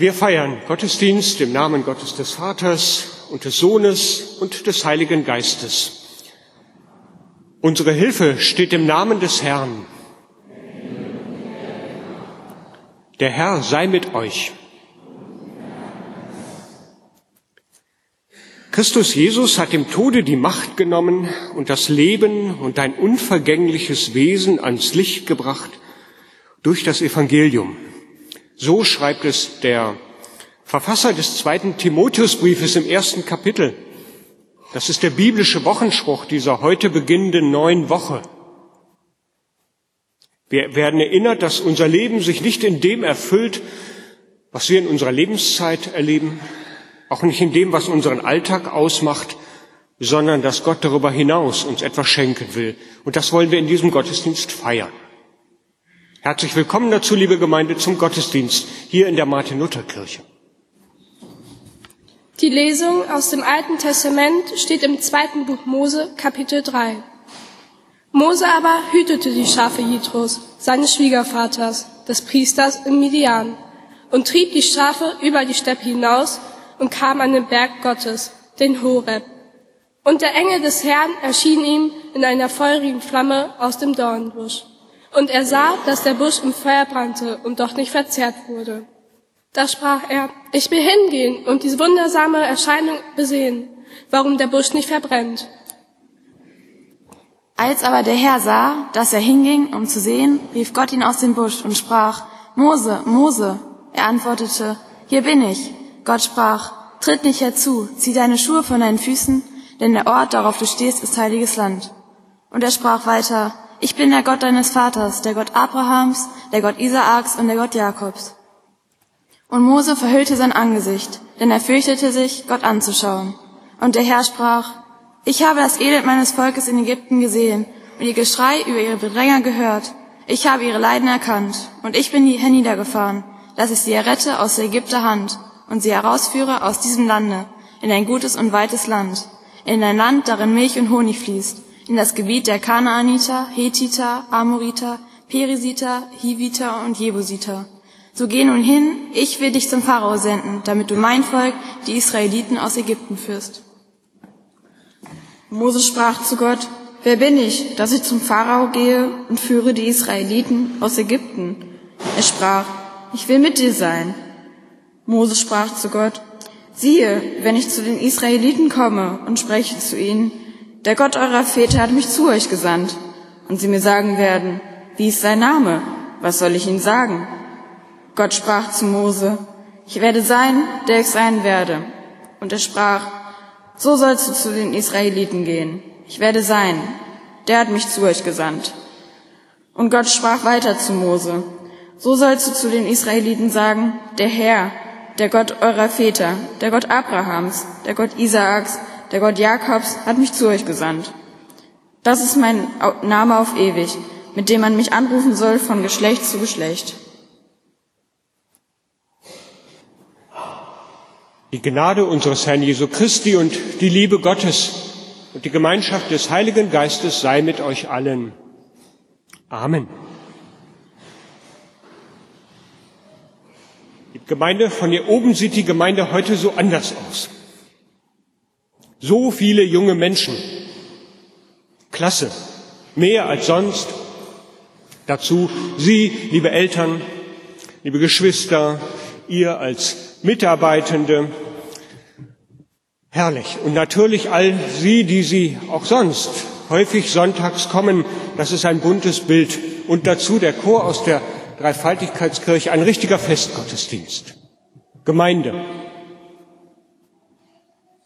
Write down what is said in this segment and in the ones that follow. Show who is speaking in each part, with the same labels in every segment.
Speaker 1: Wir feiern Gottesdienst im Namen Gottes des Vaters und des Sohnes und des Heiligen Geistes. Unsere Hilfe steht im Namen des Herrn. Der Herr sei mit euch. Christus Jesus hat dem Tode die Macht genommen und das Leben und ein unvergängliches Wesen ans Licht gebracht durch das Evangelium. So schreibt es der Verfasser des zweiten Timotheusbriefes im ersten Kapitel. Das ist der biblische Wochenspruch dieser heute beginnenden neuen Woche. Wir werden erinnert, dass unser Leben sich nicht in dem erfüllt, was wir in unserer Lebenszeit erleben, auch nicht in dem, was unseren Alltag ausmacht, sondern dass Gott darüber hinaus uns etwas schenken will. Und das wollen wir in diesem Gottesdienst feiern. Herzlich willkommen dazu, liebe Gemeinde, zum Gottesdienst hier in der Martin-Luther-Kirche.
Speaker 2: Die Lesung aus dem Alten Testament steht im zweiten Buch Mose, Kapitel 3. Mose aber hütete die Schafe Jitros, seines Schwiegervaters, des Priesters in Midian, und trieb die Schafe über die Steppe hinaus und kam an den Berg Gottes, den Horeb. Und der Engel des Herrn erschien ihm in einer feurigen Flamme aus dem Dornbusch. Und er sah, dass der Busch im Feuer brannte und doch nicht verzehrt wurde. Da sprach er, ich will hingehen und diese wundersame Erscheinung besehen, warum der Busch nicht verbrennt.
Speaker 3: Als aber der Herr sah, dass er hinging, um zu sehen, rief Gott ihn aus dem Busch und sprach, Mose, Mose. Er antwortete, hier bin ich. Gott sprach, tritt nicht herzu, zieh deine Schuhe von deinen Füßen, denn der Ort, darauf du stehst, ist heiliges Land. Und er sprach weiter, ich bin der Gott deines Vaters, der Gott Abrahams, der Gott Isaaks und der Gott Jakobs. Und Mose verhüllte sein Angesicht, denn er fürchtete sich, Gott anzuschauen. Und der Herr sprach, ich habe das Elend meines Volkes in Ägypten gesehen und ihr Geschrei über ihre Bedränger gehört. Ich habe ihre Leiden erkannt und ich bin hierher niedergefahren, dass ich sie errette aus der Ägypter Hand und sie herausführe aus diesem Lande in ein gutes und weites Land, in ein Land, darin Milch und Honig fließt, in das Gebiet der Kanaaniter, Hethiter, Amoriter, Perisiter, Hiviter und Jebusiter. So geh nun hin, ich will dich zum Pharao senden, damit du mein Volk, die Israeliten aus Ägypten führst.
Speaker 4: Mose sprach zu Gott, wer bin ich, dass ich zum Pharao gehe und führe die Israeliten aus Ägypten? Er sprach, ich will mit dir sein. Mose sprach zu Gott, siehe, wenn ich zu den Israeliten komme und spreche zu ihnen, der Gott eurer Väter hat mich zu euch gesandt. Und sie mir sagen werden, wie ist sein Name? Was soll ich ihnen sagen? Gott sprach zu Mose, ich werde sein, der ich sein werde. Und er sprach, so sollst du zu den Israeliten gehen. Ich werde sein, der hat mich zu euch gesandt. Und Gott sprach weiter zu Mose, so sollst du zu den Israeliten sagen, der Herr, der Gott eurer Väter, der Gott Abrahams, der Gott Isaaks, der Gott Jakobs hat mich zu euch gesandt. Das ist mein Name auf ewig, mit dem man mich anrufen soll von Geschlecht zu Geschlecht.
Speaker 1: Die Gnade unseres Herrn Jesu Christi und die Liebe Gottes und die Gemeinschaft des Heiligen Geistes sei mit euch allen. Amen. Die Gemeinde, von hier oben sieht die Gemeinde heute so anders aus. So viele junge Menschen. Klasse. Mehr als sonst. Dazu Sie, liebe Eltern, liebe Geschwister, ihr als Mitarbeitende. Herrlich. Und natürlich all Sie, die Sie auch sonst häufig sonntags kommen. Das ist ein buntes Bild. Und dazu der Chor aus der Dreifaltigkeitskirche, ein richtiger Festgottesdienst. Gemeinde.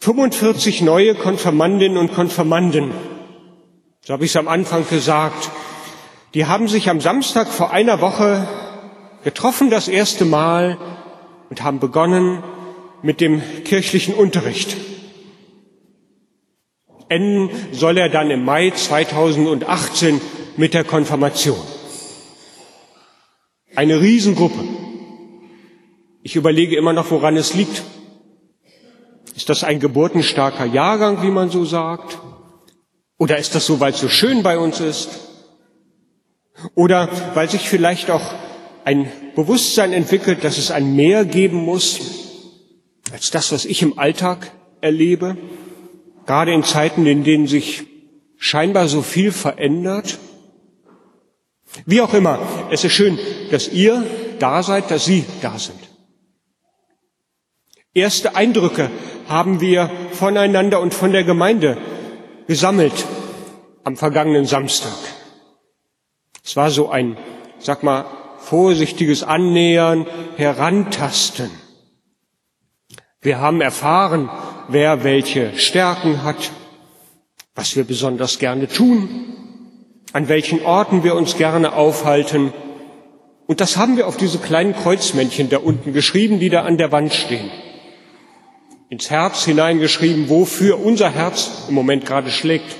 Speaker 1: 45 neue Konfirmandinnen und Konfirmanden, so habe ich es am Anfang gesagt, die haben sich am Samstag vor einer Woche getroffen, das erste Mal, und haben begonnen mit dem kirchlichen Unterricht. Enden soll er dann im Mai 2018 mit der Konfirmation. Eine Riesengruppe. Ich überlege immer noch, woran es liegt. Ist das ein geburtenstarker Jahrgang, wie man so sagt? Oder ist das so, weil es so schön bei uns ist? Oder weil sich vielleicht auch ein Bewusstsein entwickelt, dass es ein Mehr geben muss als das, was ich im Alltag erlebe, gerade in Zeiten, in denen sich scheinbar so viel verändert. Wie auch immer, es ist schön, dass ihr da seid, dass Sie da sind. Erste Eindrücke haben wir voneinander und von der Gemeinde gesammelt am vergangenen Samstag. Es war so ein, sag mal, vorsichtiges Annähern, Herantasten. Wir haben erfahren, wer welche Stärken hat, was wir besonders gerne tun, an welchen Orten wir uns gerne aufhalten. Und das haben wir auf diese kleinen Kreuzmännchen da unten geschrieben, die da an der Wand stehen. Ins Herz hineingeschrieben, wofür unser Herz im Moment gerade schlägt.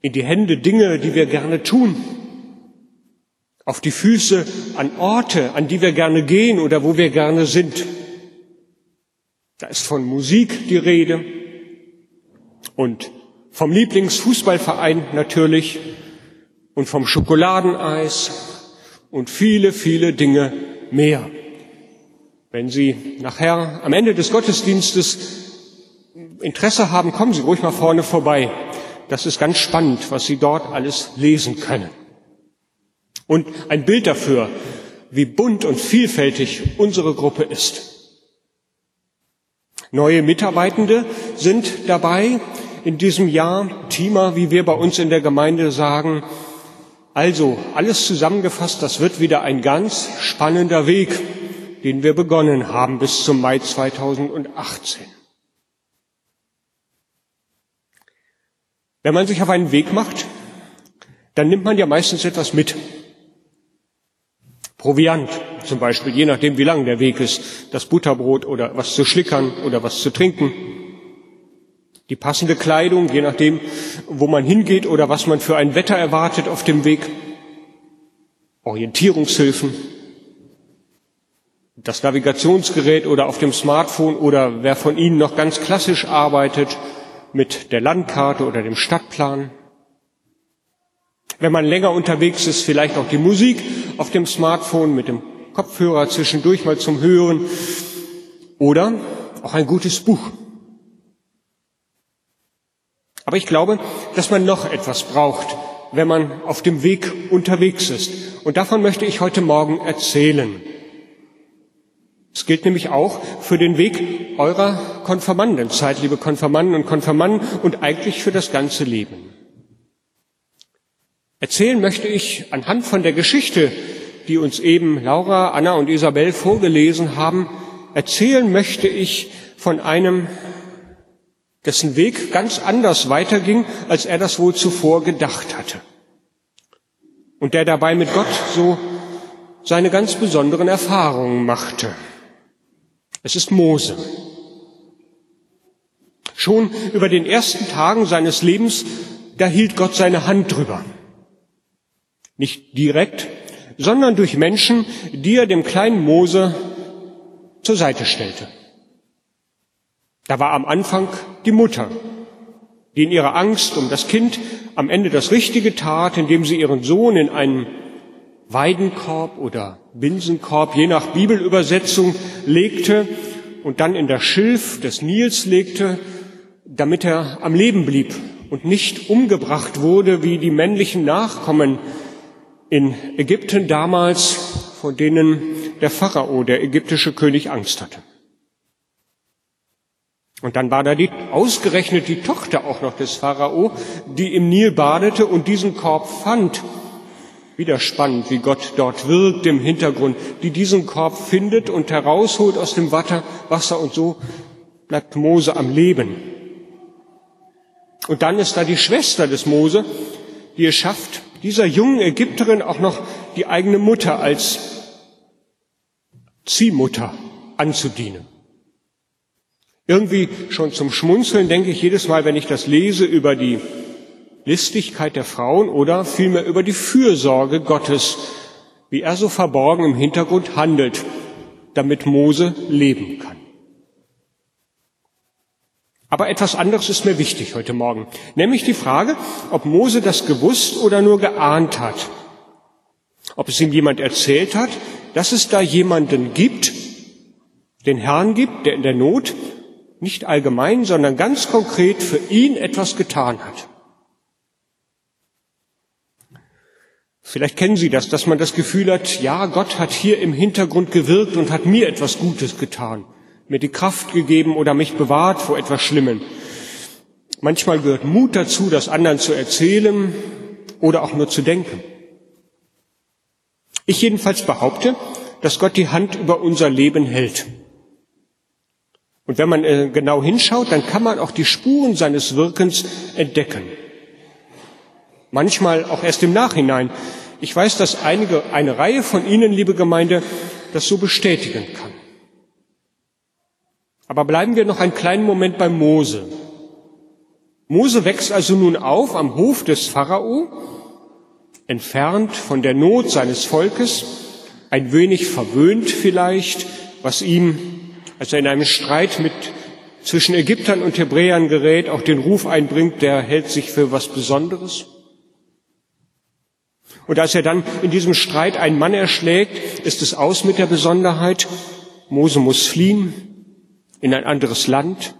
Speaker 1: In die Hände Dinge, die wir gerne tun. Auf die Füße an Orte, an die wir gerne gehen oder wo wir gerne sind. Da ist von Musik die Rede und vom Lieblingsfußballverein natürlich und vom Schokoladeneis und viele, viele Dinge mehr. Wenn Sie nachher am Ende des Gottesdienstes Interesse haben, kommen Sie ruhig mal vorne vorbei. Das ist ganz spannend, was Sie dort alles lesen können. Und ein Bild dafür, wie bunt und vielfältig unsere Gruppe ist. Neue Mitarbeitende sind dabei in diesem Jahr. Teamer, wie wir bei uns in der Gemeinde sagen. Also alles zusammengefasst, das wird wieder ein ganz spannender Weg, den wir begonnen haben bis zum Mai 2018. Wenn man sich auf einen Weg macht, dann nimmt man ja meistens etwas mit. Proviant zum Beispiel, je nachdem wie lang der Weg ist, das Butterbrot oder was zu schlickern oder was zu trinken. Die passende Kleidung, je nachdem, wo man hingeht oder was man für ein Wetter erwartet auf dem Weg. Orientierungshilfen. Das Navigationsgerät oder auf dem Smartphone oder wer von Ihnen noch ganz klassisch arbeitet mit der Landkarte oder dem Stadtplan. Wenn man länger unterwegs ist, vielleicht auch die Musik auf dem Smartphone mit dem Kopfhörer zwischendurch mal zum Hören oder auch ein gutes Buch. Aber ich glaube, dass man noch etwas braucht, wenn man auf dem Weg unterwegs ist. Und davon möchte ich heute Morgen erzählen. Es gilt nämlich auch für den Weg eurer Konfirmandenzeit, liebe Konfirmanden und Konfirmanden, und eigentlich für das ganze Leben. Erzählen möchte ich anhand von der Geschichte, die uns eben Laura, Anna und Isabel vorgelesen haben, erzählen möchte ich von einem, dessen Weg ganz anders weiterging, als er das wohl zuvor gedacht hatte. Und der dabei mit Gott so seine ganz besonderen Erfahrungen machte. Es ist Mose. Schon über den ersten Tagen seines Lebens, da hielt Gott seine Hand drüber. Nicht direkt, sondern durch Menschen, die er dem kleinen Mose zur Seite stellte. Da war am Anfang die Mutter, die in ihrer Angst um das Kind am Ende das Richtige tat, indem sie ihren Sohn in einen Weidenkorb oder Binsenkorb, je nach Bibelübersetzung, legte und dann in das Schilf des Nils legte, damit er am Leben blieb und nicht umgebracht wurde wie die männlichen Nachkommen in Ägypten damals, vor denen der Pharao, der ägyptische König, Angst hatte. Und dann war da die, ausgerechnet die Tochter auch noch des Pharao, die im Nil badete und diesen Korb fand. Wieder spannend, wie Gott dort wirkt im Hintergrund, die diesen Korb findet und herausholt aus dem Wasser und so bleibt Mose am Leben. Und dann ist da die Schwester des Mose, die es schafft, dieser jungen Ägypterin auch noch die eigene Mutter als Ziehmutter anzudienen. Irgendwie schon zum Schmunzeln denke ich jedes Mal, wenn ich das lese über die Listigkeit der Frauen oder vielmehr über die Fürsorge Gottes, wie er so verborgen im Hintergrund handelt, damit Mose leben kann. Aber etwas anderes ist mir wichtig heute Morgen, nämlich die Frage, ob Mose das gewusst oder nur geahnt hat. Ob es ihm jemand erzählt hat, dass es da jemanden gibt, den Herrn gibt, der in der Not nicht allgemein, sondern ganz konkret für ihn etwas getan hat. Vielleicht kennen Sie das, dass man das Gefühl hat, ja, Gott hat hier im Hintergrund gewirkt und hat mir etwas Gutes getan, mir die Kraft gegeben oder mich bewahrt vor etwas Schlimmem. Manchmal gehört Mut dazu, das anderen zu erzählen oder auch nur zu denken. Ich jedenfalls behaupte, dass Gott die Hand über unser Leben hält. Und wenn man äh, genau hinschaut, dann kann man auch die Spuren seines Wirkens entdecken. Manchmal auch erst im Nachhinein. Ich weiß, dass einige, eine Reihe von Ihnen, liebe Gemeinde, das so bestätigen kann. Aber bleiben wir noch einen kleinen Moment bei Mose. Mose wächst also nun auf am Hof des Pharao, entfernt von der Not seines Volkes, ein wenig verwöhnt vielleicht, was ihm als er in einem Streit mit zwischen Ägyptern und Hebräern gerät, auch den Ruf einbringt, der hält sich für was Besonderes. Und als er dann in diesem Streit einen Mann erschlägt, ist es aus mit der Besonderheit. Mose muss fliehen in ein anderes Land.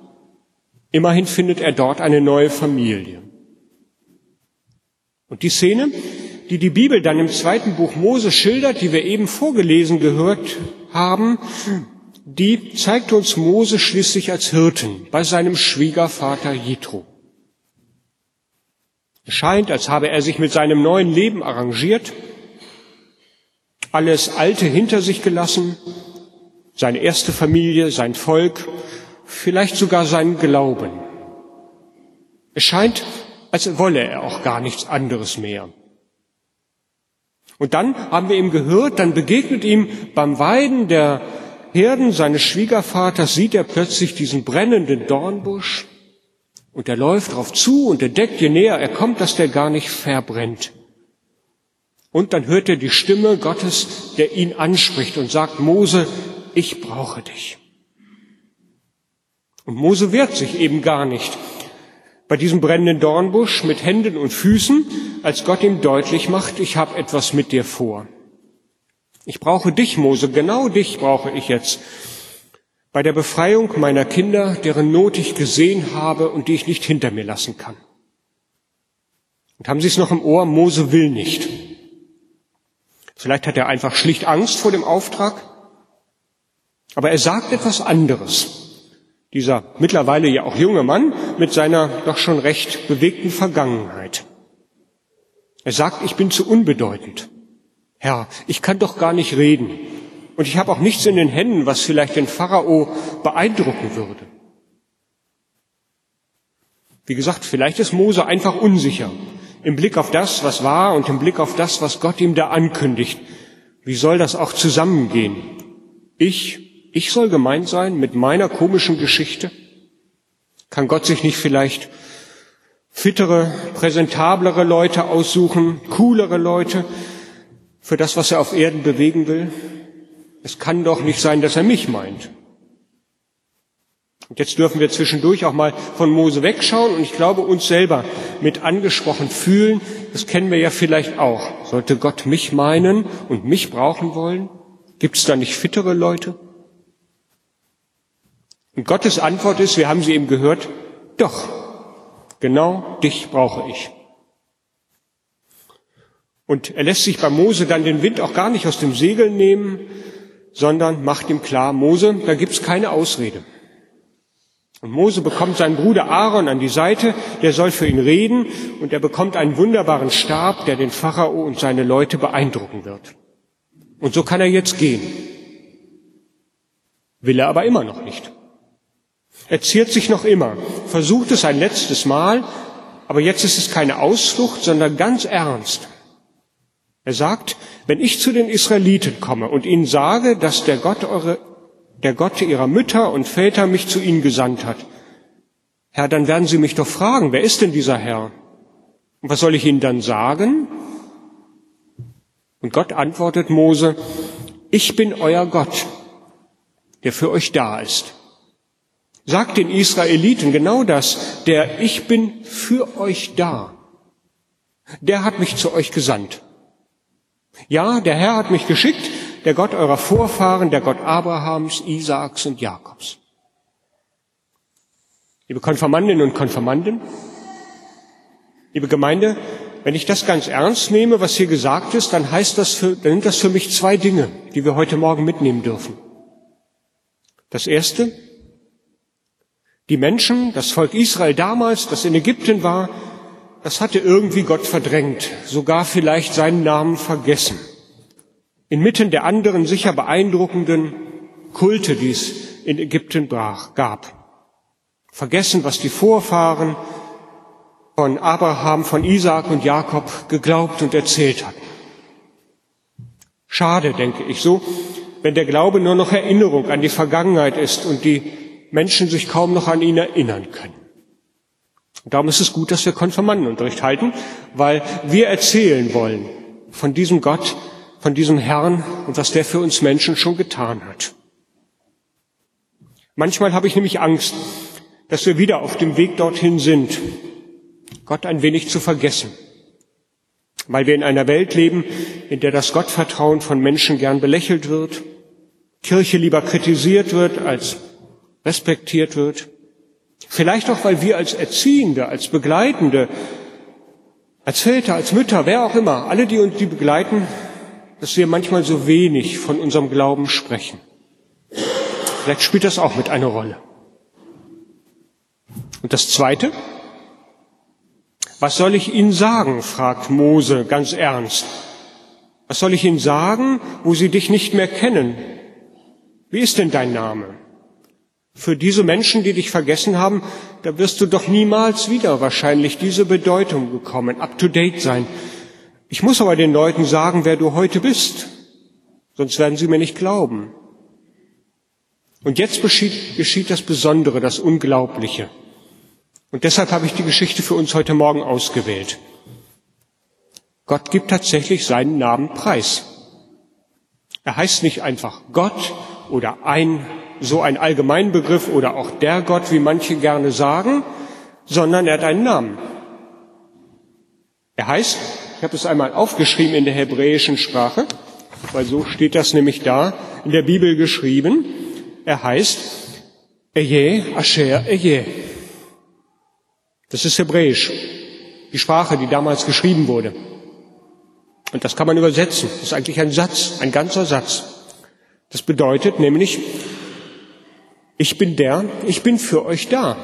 Speaker 1: Immerhin findet er dort eine neue Familie. Und die Szene, die die Bibel dann im zweiten Buch Mose schildert, die wir eben vorgelesen gehört haben, die zeigt uns Mose schließlich als Hirten bei seinem Schwiegervater Jethro. Es scheint, als habe er sich mit seinem neuen Leben arrangiert, alles Alte hinter sich gelassen, seine erste Familie, sein Volk, vielleicht sogar seinen Glauben. Es scheint, als wolle er auch gar nichts anderes mehr. Und dann haben wir ihm gehört, dann begegnet ihm beim Weiden der Herden seines Schwiegervaters sieht er plötzlich diesen brennenden Dornbusch und er läuft darauf zu und entdeckt, je näher er kommt, dass der gar nicht verbrennt. Und dann hört er die Stimme Gottes, der ihn anspricht und sagt, Mose, ich brauche dich. Und Mose wehrt sich eben gar nicht bei diesem brennenden Dornbusch mit Händen und Füßen, als Gott ihm deutlich macht, ich habe etwas mit dir vor. Ich brauche dich, Mose, genau dich brauche ich jetzt. Bei der Befreiung meiner Kinder, deren Not ich gesehen habe und die ich nicht hinter mir lassen kann. Und haben Sie es noch im Ohr? Mose will nicht. Vielleicht hat er einfach schlicht Angst vor dem Auftrag. Aber er sagt etwas anderes. Dieser mittlerweile ja auch junge Mann mit seiner doch schon recht bewegten Vergangenheit. Er sagt, ich bin zu unbedeutend. Herr, ich kann doch gar nicht reden. Und ich habe auch nichts in den Händen, was vielleicht den Pharao beeindrucken würde. Wie gesagt, vielleicht ist Mose einfach unsicher im Blick auf das, was war und im Blick auf das, was Gott ihm da ankündigt. Wie soll das auch zusammengehen? Ich, ich soll gemeint sein mit meiner komischen Geschichte? Kann Gott sich nicht vielleicht fittere, präsentablere Leute aussuchen, coolere Leute, für das, was er auf Erden bewegen will? Es kann doch nicht sein, dass er mich meint. Und jetzt dürfen wir zwischendurch auch mal von Mose wegschauen und ich glaube uns selber mit angesprochen fühlen. Das kennen wir ja vielleicht auch. Sollte Gott mich meinen und mich brauchen wollen? Gibt es da nicht fittere Leute? Und Gottes Antwort ist, wir haben sie eben gehört, doch, genau dich brauche ich. Und er lässt sich bei Mose dann den Wind auch gar nicht aus dem Segel nehmen, sondern macht ihm klar, Mose, da gibt's keine Ausrede. Und Mose bekommt seinen Bruder Aaron an die Seite, der soll für ihn reden und er bekommt einen wunderbaren Stab, der den Pharao und seine Leute beeindrucken wird. Und so kann er jetzt gehen. Will er aber immer noch nicht. Er ziert sich noch immer, versucht es ein letztes Mal, aber jetzt ist es keine Ausflucht, sondern ganz ernst. Er sagt, wenn ich zu den Israeliten komme und ihnen sage, dass der Gott eure, der Gott ihrer Mütter und Väter mich zu ihnen gesandt hat, Herr, dann werden sie mich doch fragen, wer ist denn dieser Herr? Und was soll ich ihnen dann sagen? Und Gott antwortet Mose, ich bin euer Gott, der für euch da ist. Sagt den Israeliten genau das, der ich bin für euch da. Der hat mich zu euch gesandt. Ja, der Herr hat mich geschickt, der Gott eurer Vorfahren, der Gott Abrahams, Isaaks und Jakobs. Liebe Konfirmandinnen und Konfirmanden, liebe Gemeinde, wenn ich das ganz ernst nehme, was hier gesagt ist, dann heißt das für, dann sind das für mich zwei Dinge, die wir heute Morgen mitnehmen dürfen. Das erste, die Menschen, das Volk Israel damals, das in Ägypten war, das hatte irgendwie Gott verdrängt, sogar vielleicht seinen Namen vergessen. Inmitten der anderen sicher beeindruckenden Kulte, die es in Ägypten gab. Vergessen, was die Vorfahren von Abraham, von Isaak und Jakob geglaubt und erzählt hatten. Schade, denke ich so, wenn der Glaube nur noch Erinnerung an die Vergangenheit ist und die Menschen sich kaum noch an ihn erinnern können. Und darum ist es gut, dass wir Konfirmandenunterricht halten, weil wir erzählen wollen von diesem Gott, von diesem Herrn und was der für uns Menschen schon getan hat. Manchmal habe ich nämlich Angst, dass wir wieder auf dem Weg dorthin sind, Gott ein wenig zu vergessen, weil wir in einer Welt leben, in der das Gottvertrauen von Menschen gern belächelt wird, Kirche lieber kritisiert wird als respektiert wird. Vielleicht auch, weil wir als Erziehende, als Begleitende, als Väter, als Mütter, wer auch immer, alle, die uns die begleiten, dass wir manchmal so wenig von unserem Glauben sprechen. Vielleicht spielt das auch mit eine Rolle. Und das Zweite, was soll ich Ihnen sagen? fragt Mose ganz ernst. Was soll ich Ihnen sagen, wo Sie dich nicht mehr kennen? Wie ist denn dein Name? Für diese Menschen, die dich vergessen haben, da wirst du doch niemals wieder wahrscheinlich diese Bedeutung bekommen, up to date sein. Ich muss aber den Leuten sagen, wer du heute bist, sonst werden sie mir nicht glauben. Und jetzt geschieht, geschieht das Besondere, das Unglaubliche. Und deshalb habe ich die Geschichte für uns heute Morgen ausgewählt. Gott gibt tatsächlich seinen Namen preis. Er heißt nicht einfach Gott oder ein so ein Allgemeinbegriff oder auch der Gott, wie manche gerne sagen, sondern er hat einen Namen. Er heißt, ich habe es einmal aufgeschrieben in der hebräischen Sprache, weil so steht das nämlich da in der Bibel geschrieben. Er heißt Eje Asher Eje. Das ist Hebräisch, die Sprache, die damals geschrieben wurde. Und das kann man übersetzen. Das ist eigentlich ein Satz, ein ganzer Satz. Das bedeutet nämlich, ich bin der, ich bin für euch da.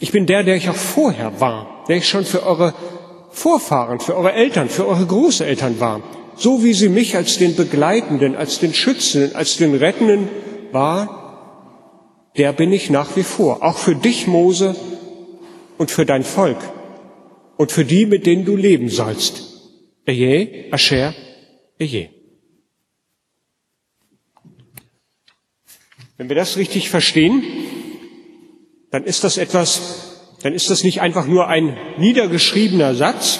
Speaker 1: Ich bin der, der ich auch vorher war, der ich schon für eure Vorfahren, für eure Eltern, für eure Großeltern war. So wie sie mich als den Begleitenden, als den Schützenden, als den Rettenden war, der bin ich nach wie vor. Auch für dich, Mose, und für dein Volk und für die, mit denen du leben sollst. Eje, Asher, Eje. Wenn wir das richtig verstehen, dann ist das etwas, dann ist das nicht einfach nur ein niedergeschriebener Satz,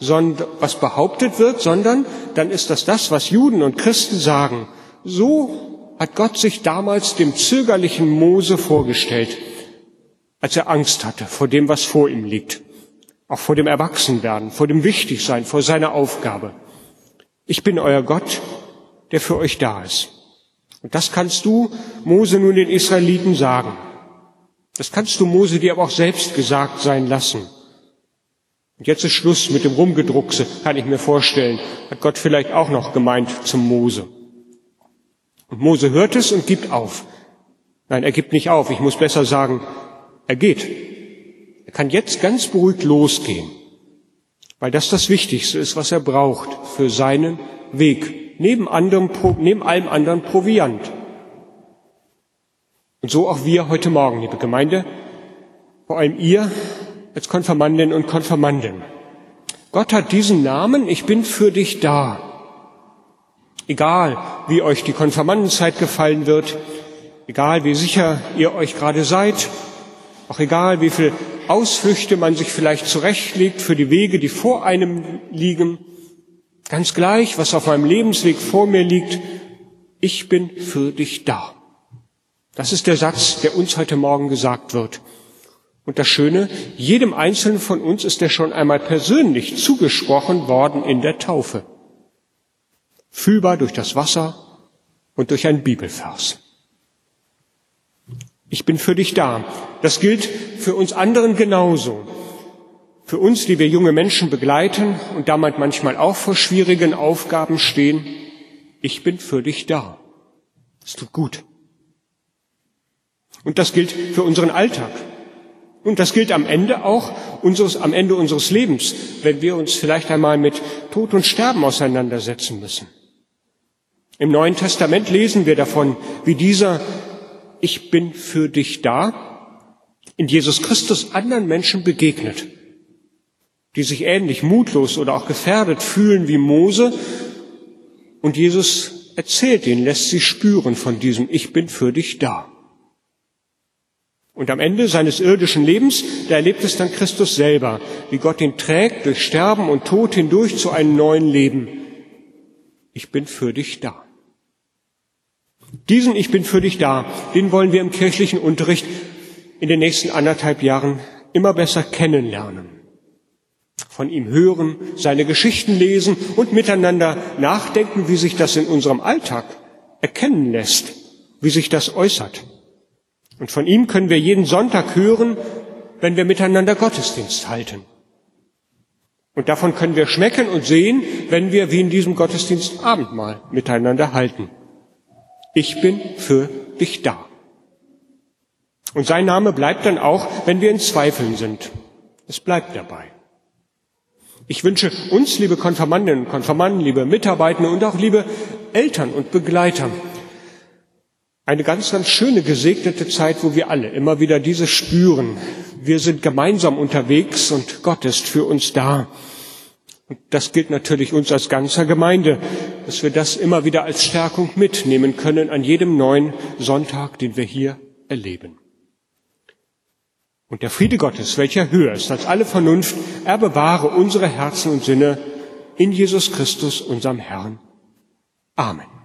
Speaker 1: sondern was behauptet wird, sondern dann ist das das, was Juden und Christen sagen. So hat Gott sich damals dem zögerlichen Mose vorgestellt, als er Angst hatte vor dem, was vor ihm liegt, auch vor dem Erwachsenwerden, vor dem Wichtigsein, vor seiner Aufgabe. Ich bin euer Gott, der für euch da ist. Und das kannst du Mose nun den Israeliten sagen. Das kannst du Mose dir aber auch selbst gesagt sein lassen. Und jetzt ist Schluss mit dem Rumgedruckse, kann ich mir vorstellen. Hat Gott vielleicht auch noch gemeint zum Mose. Und Mose hört es und gibt auf. Nein, er gibt nicht auf. Ich muss besser sagen, er geht. Er kann jetzt ganz beruhigt losgehen, weil das das Wichtigste ist, was er braucht für seinen Weg neben, anderem, neben allem anderen Proviant. Und so auch wir heute Morgen, liebe Gemeinde, vor allem ihr als Konfirmandinnen und Konfirmanden. Gott hat diesen Namen, ich bin für dich da. Egal, wie euch die Konfirmandenzeit gefallen wird, egal, wie sicher ihr euch gerade seid, auch egal, wie viel Ausflüchte man sich vielleicht zurechtlegt für die Wege, die vor einem liegen, Ganz gleich, was auf meinem Lebensweg vor mir liegt, ich bin für dich da. Das ist der Satz, der uns heute Morgen gesagt wird. Und das Schöne, jedem Einzelnen von uns ist er schon einmal persönlich zugesprochen worden in der Taufe. fühlbar durch das Wasser und durch einen Bibelvers. Ich bin für dich da. Das gilt für uns anderen genauso. Für uns, die wir junge Menschen begleiten und damit manchmal auch vor schwierigen Aufgaben stehen, ich bin für dich da. Es tut gut. Und das gilt für unseren Alltag. Und das gilt am Ende auch unseres, am Ende unseres Lebens, wenn wir uns vielleicht einmal mit Tod und Sterben auseinandersetzen müssen. Im Neuen Testament lesen wir davon, wie dieser Ich bin für dich da in Jesus Christus anderen Menschen begegnet, die sich ähnlich mutlos oder auch gefährdet fühlen wie Mose. Und Jesus erzählt ihnen, lässt sie spüren von diesem Ich bin für dich da. Und am Ende seines irdischen Lebens, da erlebt es dann Christus selber, wie Gott ihn trägt durch Sterben und Tod hindurch zu einem neuen Leben. Ich bin für dich da. Diesen Ich bin für dich da, den wollen wir im kirchlichen Unterricht in den nächsten anderthalb Jahren immer besser kennenlernen. Von ihm hören, seine Geschichten lesen und miteinander nachdenken, wie sich das in unserem Alltag erkennen lässt, wie sich das äußert. Und von ihm können wir jeden Sonntag hören, wenn wir miteinander Gottesdienst halten. Und davon können wir schmecken und sehen, wenn wir wie in diesem Gottesdienst Abendmahl miteinander halten. Ich bin für dich da. Und sein Name bleibt dann auch, wenn wir in Zweifeln sind. Es bleibt dabei. Ich wünsche uns, liebe Konfirmandinnen und Konfirmanden, liebe Mitarbeitende und auch liebe Eltern und Begleiter, eine ganz, ganz schöne gesegnete Zeit, wo wir alle immer wieder dieses spüren. Wir sind gemeinsam unterwegs und Gott ist für uns da. Und das gilt natürlich uns als ganzer Gemeinde, dass wir das immer wieder als Stärkung mitnehmen können an jedem neuen Sonntag, den wir hier erleben. Und der Friede Gottes, welcher höher ist als alle Vernunft, er bewahre unsere Herzen und Sinne in Jesus Christus, unserem Herrn. Amen.